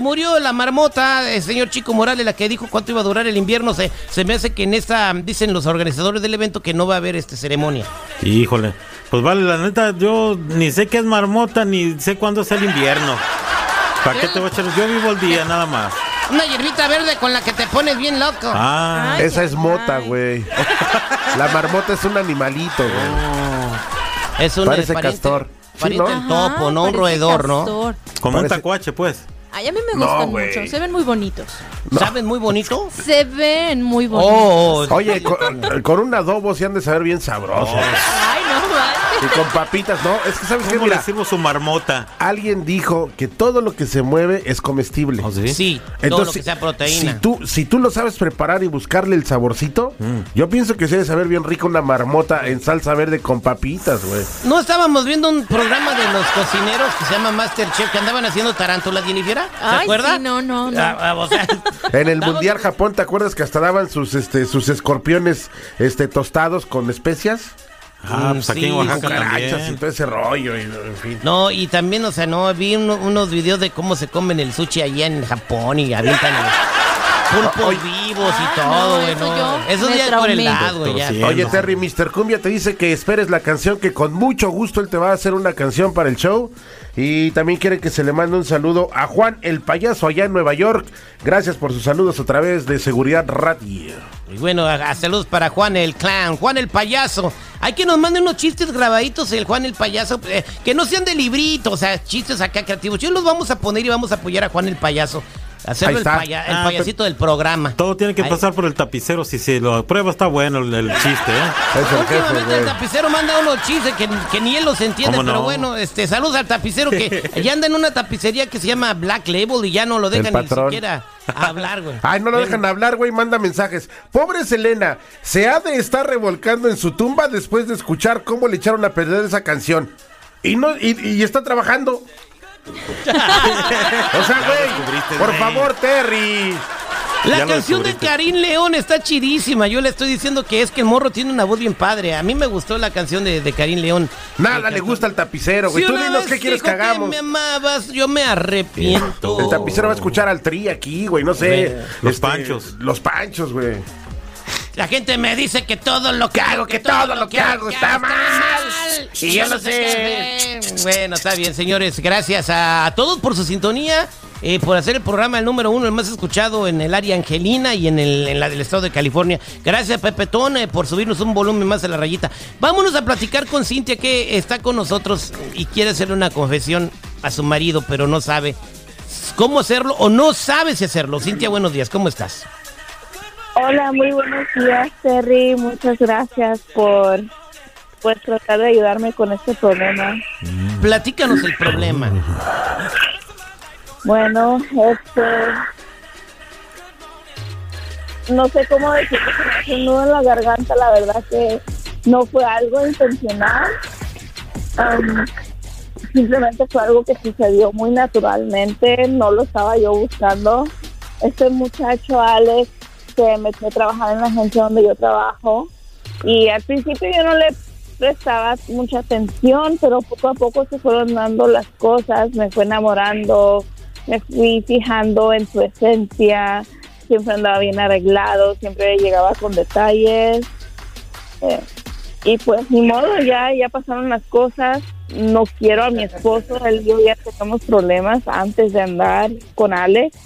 Se murió la marmota, el señor Chico Morales, la que dijo cuánto iba a durar el invierno. Se, se me hace que en esta, dicen los organizadores del evento, que no va a haber este ceremonia. Híjole. Pues vale, la neta, yo ni sé qué es marmota, ni sé cuándo es el invierno. ¿Para qué te voy a echar? Yo vivo el día, nada más. Una hierbita verde con la que te pones bien loco. Ah, Ay, Esa es mota, güey. La marmota es un animalito, güey. Es un Parece pariente- castor. Sí, Pariente ¿no? topo, ¿no? Un parece roedor, ¿no? como un Parece- tacuache, pues. Ay, a mí me gustan mucho. Se ven muy bonitos. ¿Saben muy bonito? Se ven muy bonitos. Oh, oh, Oye, con, con un adobo se han de saber bien sabrosos. Ay. Y con papitas, ¿no? Es que, ¿sabes qué? ¿Cómo le Mira, sirvo su marmota? alguien dijo que todo lo que se mueve es comestible. ¿Oh, sí? sí, todo lo que sea proteína. Si tú, si tú lo sabes preparar y buscarle el saborcito, Mm. yo pienso que se debe saber bien rico una marmota en salsa verde con papitas, güey. No estábamos viendo un programa de los cocineros que se llama Masterchef que andaban haciendo tarántulas, Jennifer. ¿Se Ay, acuerda? sí, no, no, no. Ah, ah, o sea, En el Mundial Japón, ¿te acuerdas que hasta daban sus este sus escorpiones este tostados con especias? Ah, pues aquí sí, en Oaxaca Cucarachas y también. todo ese rollo, y, en fin. No, y también, o sea, no, vi uno- unos videos de cómo se comen el sushi allá en Japón y avientan el pulpos Oye. vivos y Ah, todo, no, güey, eso no. Eso ya es por el lado, güey, Oye. Terry, Mr. Cumbia te dice que esperes la canción, que con mucho gusto él te va a hacer una canción para el show. Y también quiere que se le mande un saludo a Juan el Payaso allá en Nueva York. Gracias por sus saludos a través de Seguridad Radio. Y bueno, a, a saludos para Juan el Clown, Juan el Payaso. Hay que nos manden unos chistes grabaditos, el Juan el Payaso, eh, que no sean de librito, o sea, chistes acá creativos. Yo los vamos a poner y vamos a apoyar a Juan el Payaso. Hacerlo el, paya- el Ah, payasito del programa. Todo tiene que pasar por el tapicero. Si se lo aprueba, está bueno el, el chiste, ¿eh? Es el jefe, Últimamente el tapicero manda unos chistes que, que ni él los entiende, ¿Cómo pero no? bueno, este, saludos al tapicero que ya anda en una tapicería que se llama Black Label y ya no lo dejan ni siquiera hablar, güey. Ay, no lo dejan hablar, güey, manda mensajes. Pobre Selena, se ha de estar revolcando en su tumba después de escuchar cómo le echaron a perder esa canción. Y no y, y está trabajando. o sea, güey, por favor, Terry. La canción de. Karim León está chidísima. Yo le estoy diciendo que es que el morro tiene una voz bien padre. A mí me gustó la canción de, de Karim León. Nada le gusta al tapicero, güey. Si Tú dinos qué quieres que hagamos. me amabas, yo me arrepiento. El tapicero va a escuchar al tri aquí, güey, no sé. este. Los panchos. Los panchos, güey. La gente me dice que todo lo que hago, que todo lo que hago está mal. Y yo lo sé. Bueno, está bien, señores. Gracias a, a todos por su sintonía. eh, por hacer el programa el número uno, el más escuchado en el área Angelina y en, el, en la del estado de California. Gracias, Pepetón, eh, por subirnos un volumen más a la rayita. Vámonos a platicar con Cintia, que está con nosotros y quiere hacerle una confesión a su marido, pero no sabe cómo hacerlo o no sabe si hacerlo. Cintia, buenos días, ¿cómo estás? Hola, muy buenos días, Terry. Muchas gracias por pues tratar de ayudarme con este problema. Platícanos el problema. Bueno, este no sé cómo decirlo, se me hace un nudo en la garganta, la verdad que no fue algo intencional. Simplemente fue algo que sucedió muy naturalmente, no lo estaba yo buscando. Este muchacho Alex se metió a trabajar en la agencia donde yo trabajo y al principio yo no le prestaba mucha atención, pero poco a poco se fueron dando las cosas, me fue enamorando, me fui fijando en su esencia, siempre andaba bien arreglado, siempre llegaba con detalles. eh, y pues ni modo, ya, ya pasaron las cosas. No quiero a mi esposo, él y yo ya tenemos problemas antes de andar con Alex.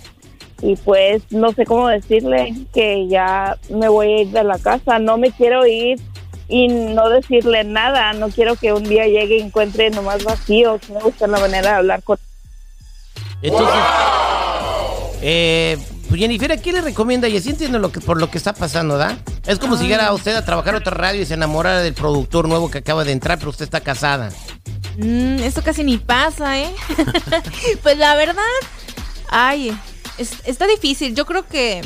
Y pues no sé cómo decirle que ya me voy a ir de la casa. No me quiero ir y no decirle nada. No quiero que un día llegue y encuentre nomás vacío. Quiero buscar la manera de hablar con Entonces, eh, pues, Jennifer, ¿qué le recomienda? Y así entiendo lo que, por lo que está pasando, ¿da? Es como si llegara usted a trabajar a otra radio y se enamorara del productor nuevo que acaba de entrar, pero usted está casada. Mm, esto casi ni pasa, ¿eh? pues la verdad, ay, es- está difícil. Yo creo que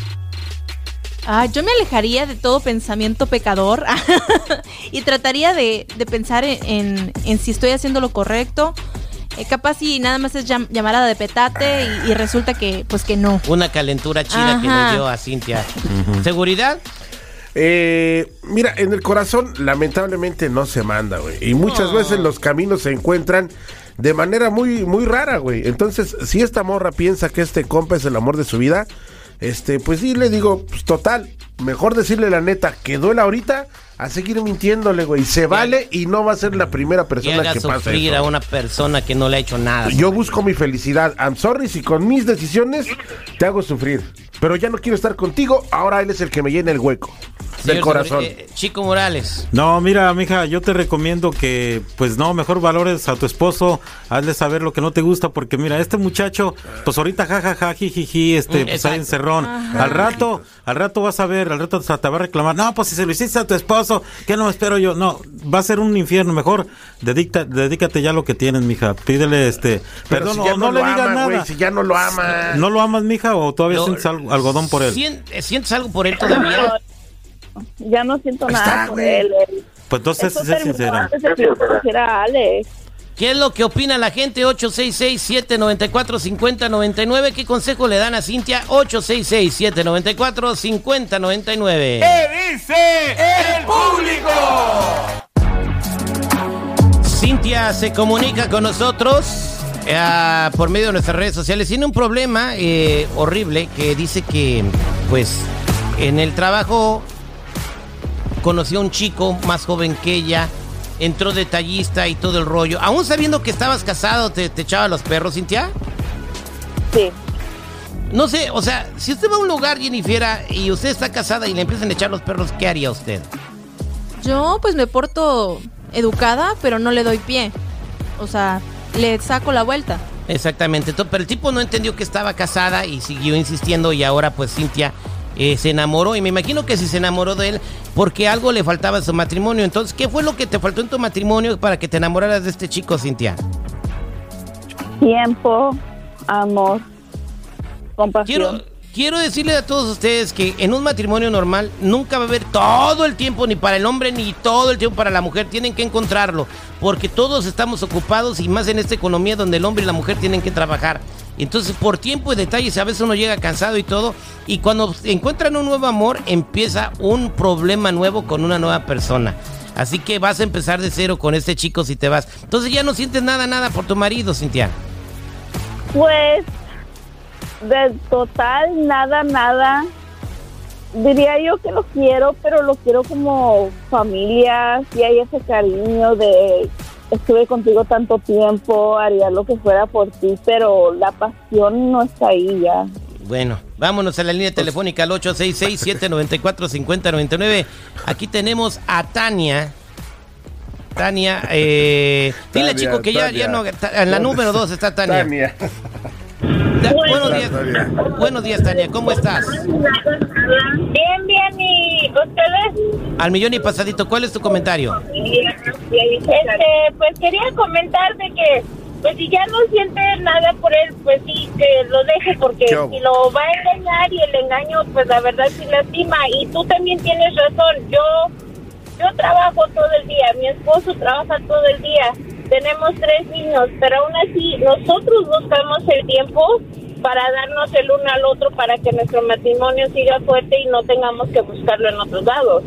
ah, yo me alejaría de todo pensamiento pecador y trataría de, de pensar en, en- en si estoy haciendo lo correcto. Eh, capaz si nada más es llam- llamarada de petate y, y resulta que, pues que no. Una calentura chida que le dio a Cintia. ¿Seguridad? Eh, mira, en el corazón lamentablemente no se manda, güey. Y muchas veces los caminos se encuentran de manera muy, muy rara, güey. Entonces, si esta morra piensa que este compa es el amor de su vida, este, pues sí le digo, pues total, mejor decirle la neta que duela ahorita a seguir mintiéndole, güey. Se vale y no va a ser la primera Que persona haga que pasa sufrir a una persona que no le ha hecho nada. Yo busco mi felicidad. I'm sorry si con mis decisiones te hago sufrir. Pero ya no quiero estar contigo. Ahora él es el que me llena el hueco del corazón. eh, Chico Morales. No, mira, mija, yo te recomiendo que, pues no, mejor valores a tu esposo, hazle saber lo que no te gusta, porque mira, este muchacho, pues ahorita jajaja, jijiji, este, Mm, pues exacto. ahí encerrón. Al rato, al rato vas a ver, al rato te va a reclamar, no, pues si se lo hiciste a tu esposo, ¿qué no espero yo? No, va a ser un infierno, mejor dedica, dedícate ya a lo que tienes, mija, pídele este, Pero perdón, si no, ya no, no le digas ama, nada. si ya no lo ama. ¿No lo amas, mija, o todavía sientes algo- algodón por él? ¿Sien- ¿Sientes algo por él todavía? Ya no siento Ahí nada está, por güey. él. él- Pues entonces, Eso sé terminó sincera. antes de que yo conociera a Alex. ¿Qué es lo que opina la gente? 866-794-5099. ¿Qué consejo le dan a Cintia? 866-794-5099. Cintia se comunica con nosotros eh, por medio de nuestras redes sociales. Tiene un problema eh, horrible que dice que, pues, en el trabajo conoció a un chico más joven que ella, entró detallista y todo el rollo. Aún sabiendo que estabas casado, te, te echaba los perros, Cintia. Sí. No sé, o sea, si usted va a un lugar, Jennifer, y usted está casada y le empiezan a echar los perros, ¿qué haría usted? Yo pues me porto educada, pero no le doy pie. O sea, le saco la vuelta. Exactamente, pero el tipo no entendió que estaba casada y siguió insistiendo y ahora pues Cintia eh, se enamoró y me imagino que si se enamoró de él porque algo le faltaba en su matrimonio. Entonces, ¿qué fue lo que te faltó en tu matrimonio para que te enamoraras de este chico, Cintia? Tiempo, amor, compasión. Quiero, quiero decirle a todos ustedes que en un matrimonio normal nunca va a haber todo el tiempo ni para el hombre ni todo el tiempo para la mujer. Tienen que encontrarlo porque todos estamos ocupados y más en esta economía donde el hombre y la mujer tienen que trabajar. Entonces, por tiempo y detalles, a veces uno llega cansado y todo. Y cuando encuentran un nuevo amor, empieza un problema nuevo con una nueva persona. Así que vas a empezar de cero con este chico si te vas. Entonces ya no sientes nada, nada por tu marido, Cintia. Pues, de total, nada, nada. Diría yo que lo quiero, pero lo quiero como familia, si hay ese cariño de estuve contigo tanto tiempo, haría lo que fuera por ti, pero la pasión no está ahí ya. Bueno, vámonos a la línea telefónica al 866-794-5099. Aquí tenemos a Tania. Tania, eh, dile Tania, chico que ya, Tania. ya no, en la número 2 está Tania. Tania. Buenos días, Tania. buenos días Tania, ¿cómo estás? Bien, bien, ¿y ustedes? Al millón y pasadito, ¿cuál es tu comentario? Este, pues quería comentar de que, pues si ya no siente nada por él, pues sí, que lo deje, porque si lo va a engañar y el engaño, pues la verdad sí lastima. Y tú también tienes razón, yo, yo trabajo todo el día, mi esposo trabaja todo el día, tenemos tres niños, pero aún así nosotros buscamos el tiempo para darnos el uno al otro para que nuestro matrimonio siga fuerte y no tengamos que buscarlo en otros lados.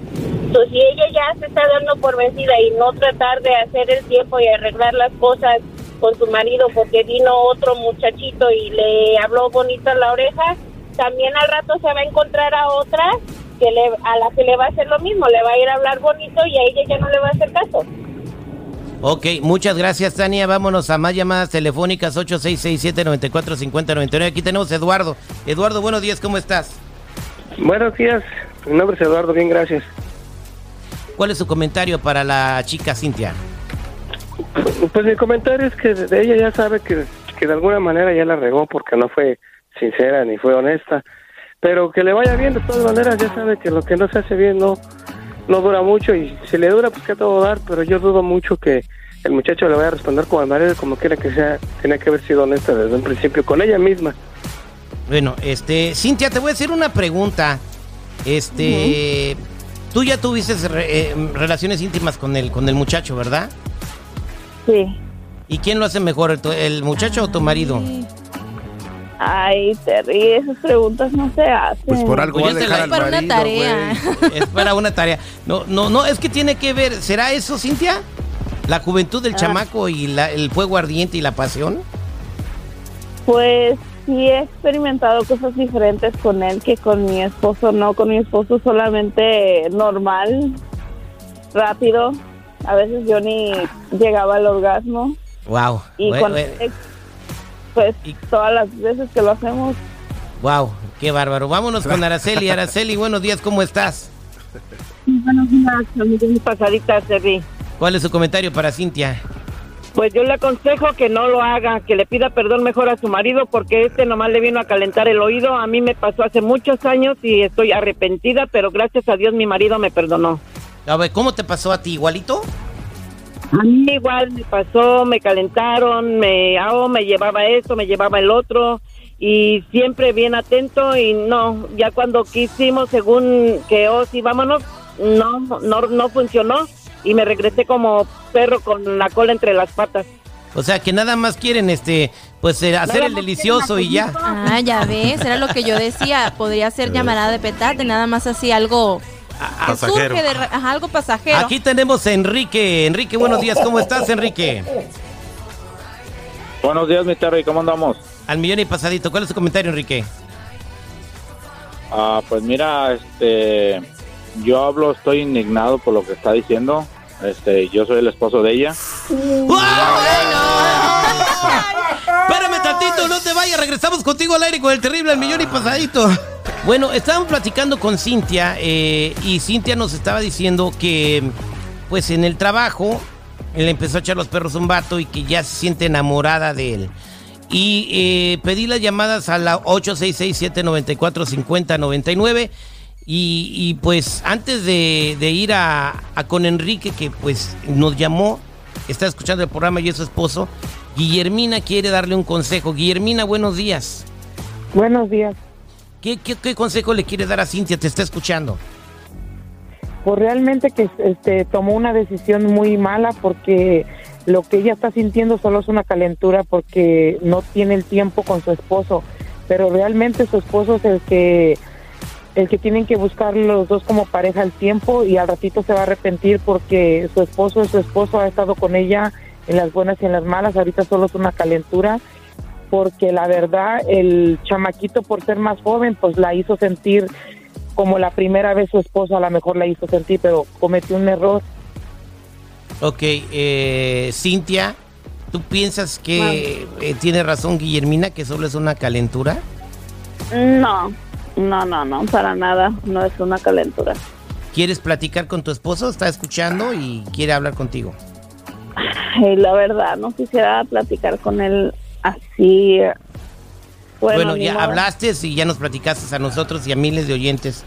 Entonces, si ella ya se está dando por vencida y no tratar de hacer el tiempo y arreglar las cosas con su marido porque vino otro muchachito y le habló bonito en la oreja, también al rato se va a encontrar a otra que le, a la que le va a hacer lo mismo, le va a ir a hablar bonito y a ella ya no le va a hacer caso. Ok, muchas gracias Tania, vámonos a más llamadas telefónicas 866-794-5099. Aquí tenemos a Eduardo. Eduardo, buenos días, ¿cómo estás? Buenos días, mi nombre es Eduardo, bien, gracias. ¿Cuál es su comentario para la chica Cintia? Pues mi comentario es que de ella ya sabe que, que de alguna manera ya la regó porque no fue sincera ni fue honesta, pero que le vaya bien de todas maneras, ya sabe que lo que no se hace bien no, no dura mucho y si le dura pues que a todo dar, pero yo dudo mucho que el muchacho le vaya a responder como el marido, como quiera que sea, tiene que haber sido honesta desde un principio con ella misma. Bueno, este, Cintia, te voy a hacer una pregunta. Este, tú ya tuviste re- eh, relaciones íntimas con el, con el muchacho, ¿verdad? Sí. ¿Y quién lo hace mejor, el muchacho o tu marido? Ay, Terry, esas preguntas no se hacen. Pues por algo Pues va a dejar al para una tarea. Es para una tarea. No, no, no, es que tiene que ver. ¿Será eso, Cintia? ¿La juventud del chamaco y la- el fuego ardiente y la pasión? Pues sí he experimentado cosas diferentes con él que con mi esposo. No, con mi esposo solamente normal, rápido. A veces yo ni llegaba al orgasmo. Wow. Y con él, pues Y- todas las veces que lo hacemos, Wow, qué bárbaro. Vámonos con Araceli. Araceli, buenos días, ¿cómo estás? Buenos días, mi pasadita, Terry. ¿Cuál es su comentario para Cintia? Pues yo le aconsejo que no lo haga, que le pida perdón mejor a su marido porque este nomás le vino a calentar el oído. A mí me pasó hace muchos años y estoy arrepentida, pero gracias a Dios mi marido me perdonó. A ver, ¿cómo te pasó a ti? ¿Igualito? A mí igual me pasó, me calentaron, me, ah, oh, me llevaba esto, me llevaba el otro y siempre bien atento y no, ya cuando quisimos según que oh sí vámonos, no, no, no funcionó y me regresé como perro con la cola entre las patas. O sea, que nada más quieren, este, pues eh, hacer el delicioso y ya. Ah, ya ves, era lo que yo decía. Podría ser llamarada de petate, nada más así algo Pasajero. surge de ajá, algo pasajero. Aquí tenemos a Enrique. Enrique, buenos días. ¿Cómo estás, Enrique? Buenos días, mi Terry, ¿cómo andamos? Al millón y pasadito. ¿Cuál es tu comentario, Enrique? Ah, pues mira, este, yo hablo, estoy indignado por lo que está diciendo. Este, yo soy el esposo de ella. Espérame tantito, no te vayas. Regresamos contigo al aire con el terrible al millón y pasadito. Bueno, estábamos platicando con Cintia eh, y Cintia nos estaba diciendo que, pues en el trabajo, le empezó a echar los perros un vato y que ya se siente enamorada de él. Y eh, pedí las llamadas a la 866-794-5099. Y, y pues antes de, ir a, a con Enrique, que pues nos llamó, está escuchando el programa y es su esposo, Guillermina quiere darle un consejo. Guillermina, buenos días. Buenos días. ¿Qué, qué, consejo le quiere dar a Cintia? Te está escuchando. Pues realmente que este tomó una decisión muy mala porque lo que ella está sintiendo solo es una calentura porque no tiene el tiempo con su esposo, pero realmente su esposo es el que el que tienen que buscar los dos como pareja el tiempo y al ratito se va a arrepentir porque su esposo es su esposo, ha estado con ella en las buenas y en las malas, ahorita solo es una calentura porque la verdad el chamaquito por ser más joven pues la hizo sentir como la primera vez su esposo a lo mejor la hizo sentir, pero cometió un error. Ok, eh, Cintia, ¿tú piensas que eh, tiene razón Guillermina que solo es una calentura? no, no, no, no, para nada, no es una calentura. ¿Quieres platicar con tu esposo? Está escuchando y quiere hablar contigo. La verdad, no quisiera platicar con él así. Bueno, ya modo. hablaste y ya nos platicaste a nosotros y a miles de oyentes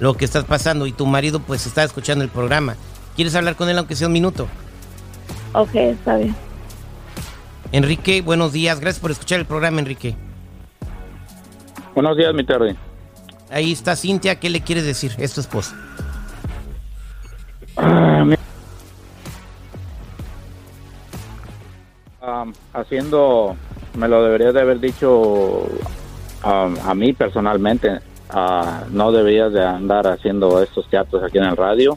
lo que estás pasando y tu marido pues está escuchando el programa. ¿Quieres hablar con él aunque sea un minuto? Ok, está bien. Enrique, buenos días. Gracias por escuchar el programa, Enrique. Buenos días, mi Terry. Ahí está Cintia. ¿Qué le quieres decir? Es tu esposa. Ah, mi- Am, haciendo, me lo debería de haber dicho am, a mí personalmente. Ah, no deberías de andar haciendo estos teatros aquí en el radio.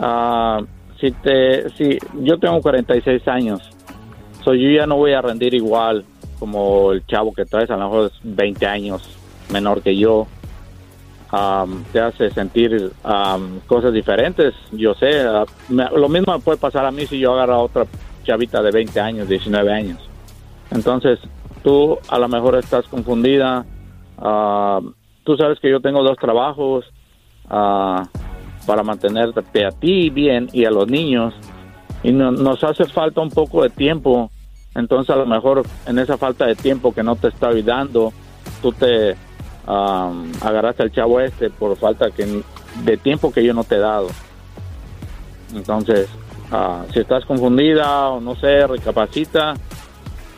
Ah, si te, si yo tengo 46 años, so yo ya no voy a rendir igual como el chavo que traes, a lo mejor es 20 años menor que yo. Am, te hace sentir am, cosas diferentes. Yo sé, me- lo mismo puede pasar a mí si yo agarro a otra chavita de 20 años, 19 años. Entonces, tú a lo mejor estás confundida. ah, tú sabes que yo tengo dos trabajos ah, para mantenerte a ti bien y a los niños. Y no- nos hace falta un poco de tiempo. Entonces, a lo mejor en esa falta de tiempo que no te está ayudando, tú te um, agarraste al chavo este por falta que, de tiempo que yo no te he dado. Entonces, ah, si estás confundida o no sé, recapacita,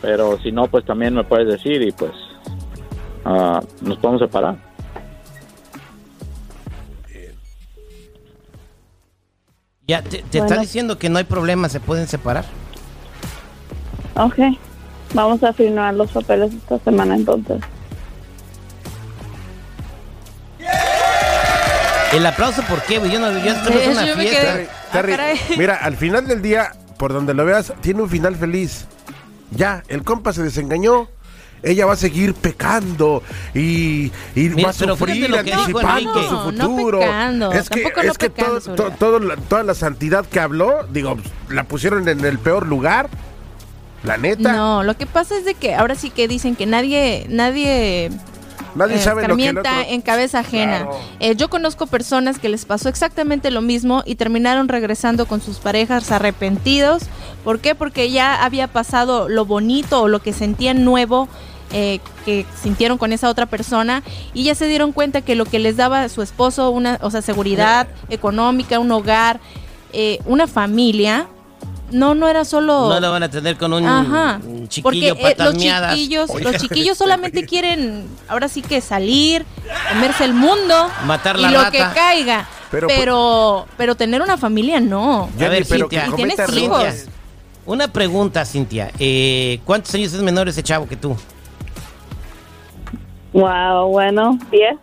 pero si no, pues también me puedes decir y pues ah, nos podemos separar. Ya, te, te está diciendo que no hay problema, se pueden separar. Ok. Vamos a firmar los papeles esta semana entonces. El aplauso, ¿por qué? Yo no, ya esto no es una yo fiesta. quedé- Terry, Ah, mira, al final del día, por donde lo veas, tiene un final feliz. Ya, el compa se desengañó. Ella va a seguir pecando y, y Mira, va a sufrir anticipando su No, no futuro. pecando, es que, tampoco no es que pecando, todo- Surya. to- todo la- toda la santidad que habló, digo, la pusieron en el peor lugar. La neta, No, lo que pasa es de que ahora sí que dicen que nadie, nadie nadie eh, sabe lo que el escarmienta otro... en cabeza ajena. Claro. Eh, yo conozco personas que les pasó exactamente lo mismo y terminaron regresando con sus parejas arrepentidos. ¿Por qué? Porque ya había pasado lo bonito o lo que sentían nuevo eh, que sintieron con esa otra persona y ya se dieron cuenta que lo que les daba su esposo, una, o sea, seguridad económica, un hogar, eh, una familia, no, no era solo... No lo van a tener con un Ajá. un Porque chiquillo eh, los chiquillos, los chiquillos solamente quieren ahora sí que salir, comerse el mundo Matar y la lo rata. que caiga. Pero, Pero, pero, tener una familia no. A ver, pero Cintia. que Y tienes hijos. Una pregunta, Cintia. Eh, ¿Cuántos años es menor ese chavo que tú? Wow, bueno, 10.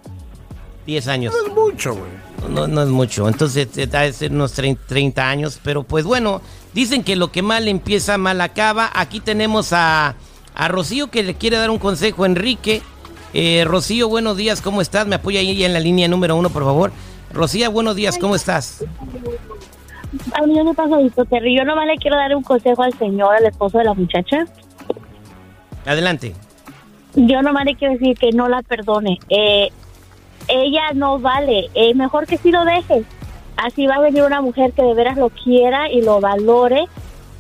10 años. No es mucho, güey. No, no es mucho. Entonces, eh, ha de ser unos 30, 30 años. Pero pues bueno, dicen que lo que mal empieza, mal acaba. Aquí tenemos a, a Rocío que le quiere dar un consejo a Enrique. Eh, Rocío, buenos días, ¿cómo estás? Me apoya ahí en la línea número uno, por favor. Rocío, buenos días, ¿cómo estás? A mí no me pasa esto, Terry. Yo nomás le quiero dar un consejo al señor, al esposo de la muchacha. Adelante. Yo nomás le quiero decir que no la perdone. Eh, ella no vale. Eh, mejor que sí lo deje. Así va a venir una mujer que de veras lo quiera y lo valore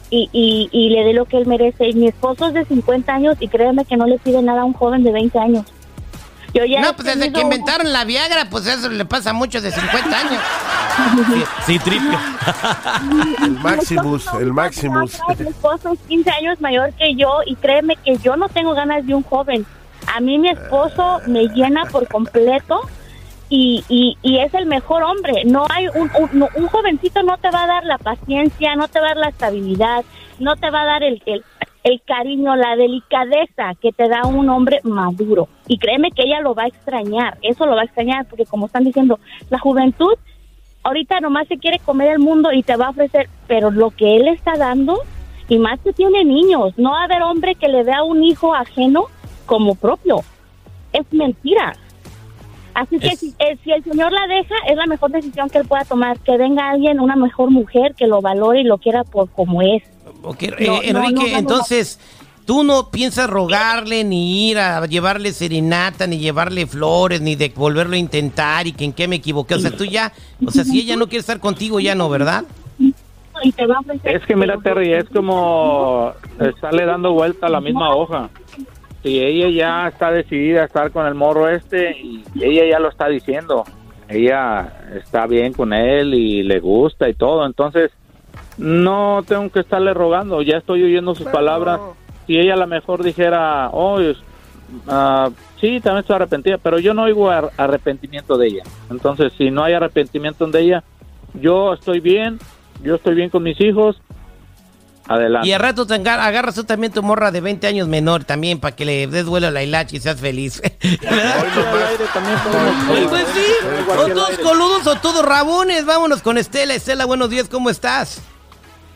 y, y, y le dé lo que él merece. Mi esposo es de 50 años y créeme que no le pide nada a un joven de 20 años. Yo ya No, pues desde tenido que inventaron la Viagra, pues eso le pasa a muchos de 50 años. Sí, sí, tripio. El Maximus, el Maximus. Mi esposo es 15 años mayor que yo y créeme que yo no tengo ganas de un joven. A mí mi esposo me llena por completo y, y, y es el mejor hombre. No hay un, un, jovencito no te va a dar la paciencia, no te va a dar la estabilidad, no te va a dar el, el, el cariño, la delicadeza que te da un hombre maduro. Y créeme que ella lo va a extrañar, eso lo va a extrañar porque como están diciendo, la juventud ahorita nomás se quiere comer el mundo y te va a ofrecer, pero lo que él está dando, y más que tiene niños, no va a haber hombre que le vea un hijo ajeno como propio. Es mentira. Así que Es- si, eh, si el Señor la deja, es la mejor decisión que él pueda tomar, que venga alguien, una mejor mujer que lo valore y lo quiera por como es. Ok, eh, No, Enrique, no, no, no. entonces, tú no piensas rogarle, ni ir a llevarle serenata, ni llevarle flores, ni de volverlo a intentar y que en qué me equivoqué. O sea, tú ya, o sea, si ella no quiere estar contigo, ya no, ¿verdad? Y te va a ofrecer- Es que mira, Terry, es como estarle dando vuelta a la misma hoja. Si ella ya está decidida a estar con el morro este, y ella ya lo está diciendo, ella está bien con él y le gusta y todo, entonces no tengo que estarle rogando, ya estoy oyendo sus palabras. Si ella a lo mejor dijera, oh, ah, sí, también estoy arrepentida, pero yo no oigo ar- arrepentimiento de ella. Entonces, si no hay arrepentimiento de ella, yo estoy bien, yo estoy bien con mis hijos. Adelante. Y al rato te agarras tú también tu morra de 20 años menor también para que le des vuelo a la hilacha y seas feliz. ¿Verdad? Pues sí, o todos coludos o todos rabones. Vámonos con Estela. Estela, buenos días, ¿cómo estás?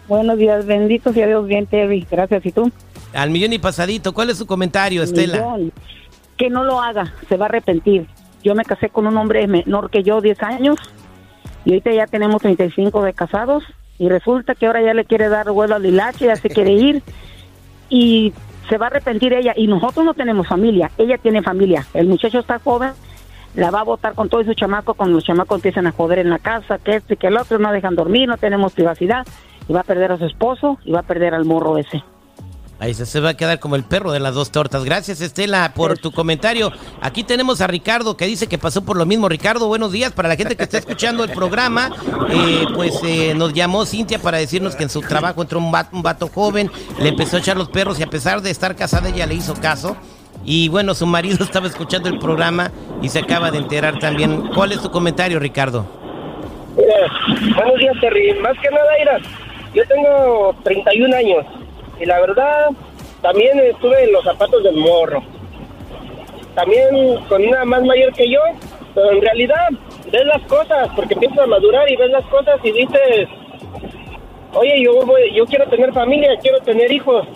Buenos días, bendito sea Dios, bien, Terry. Gracias. ¿Y tú? Al millón y pasadito. ¿Cuál es su comentario, Estela? Millón. Que no lo haga, se va a arrepentir. Yo me casé con un hombre menor que yo, 10 años, y ahorita ya tenemos 35 de casados, y resulta que ahora ya le quiere dar vuelo al hilache, ya se quiere ir, y se va a arrepentir ella. Y nosotros no tenemos familia, ella tiene familia. El muchacho está joven, la va a votar con todos sus chamacos cuando los chamacos empiezan a joder en la casa, que este, que el otro, no dejan dormir, no tenemos privacidad, y va a perder a su esposo, y va a perder al morro ese. Ahí se, va a quedar como el perro de las dos tortas. Gracias, Estela, por tu comentario. Aquí tenemos a Ricardo que dice que pasó por lo mismo. Ricardo, buenos días. Para la gente que está escuchando el programa, eh, pues eh, nos llamó Cintia para decirnos que en su trabajo entró un vato, un vato joven, le empezó a echar los perros y a pesar de estar casada, ella le hizo caso. Y bueno, su marido estaba escuchando el programa y se acaba de enterar también. ¿Cuál es tu comentario, Ricardo? buenos días, Terry. Más que nada, mira, yo tengo 31 años y la verdad, también estuve en los zapatos del morro. También con una más mayor que yo, pero en realidad ves las cosas, porque empiezas a madurar y ves las cosas y dices, oye, yo, voy- yo quiero tener familia, quiero tener hijos.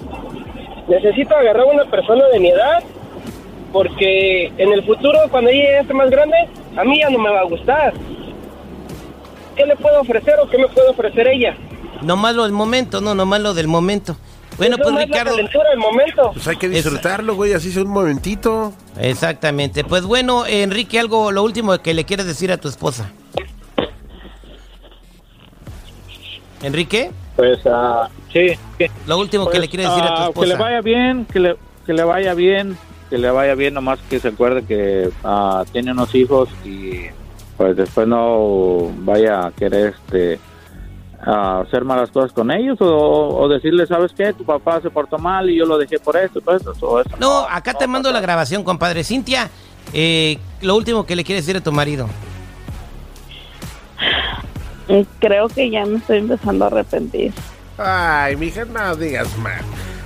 Necesito agarrar a una persona de mi edad, porque en el futuro, cuando ella esté más grande, a mí ya no me va a gustar. ¿Qué le puedo ofrecer o qué me puede ofrecer ella? Nomás lo del momento, no, nomás lo del momento. Bueno, Eso pues no es la Ricardo. calentura del momento. Pues hay que disfrutarlo, güey, así sea un momentito. Exactamente. Pues bueno, Enrique, algo, lo último que le quieres decir a tu esposa. Enrique, Pues, ah, sí. lo último que pues, le quieres decir a tu ah, esposa. Que le vaya bien, que le, que le vaya bien, que le vaya bien, nomás que se acuerde que ah, tiene unos hijos y pues después no vaya a querer este a hacer malas cosas con ellos o, o decirle, ¿sabes qué? Tu papá se portó mal y yo lo dejé por esto, por esto, o eso. No, acá te mando la grabación, compadre. Cintia, eh, lo último que le quieres decir a tu marido. Creo que ya me estoy empezando a arrepentir. Ay, mija, no digas mal.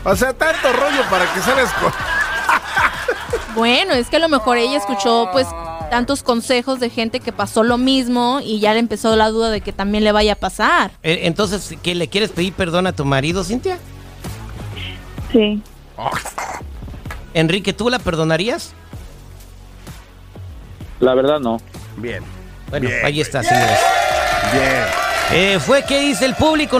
O sea, tanto rollo para que salgas con... Bueno, es que a lo mejor ella escuchó pues tantos consejos de gente que pasó lo mismo y ya le empezó la duda de que también le vaya a pasar. Eh, entonces, ¿qué le quieres pedir perdón a tu marido, Cintia? Sí. Enrique, ¿tú la perdonarías? La verdad no. Bien. Bueno, Bien, ahí está, güey. señores. Bien. Eh, fue que dice el público.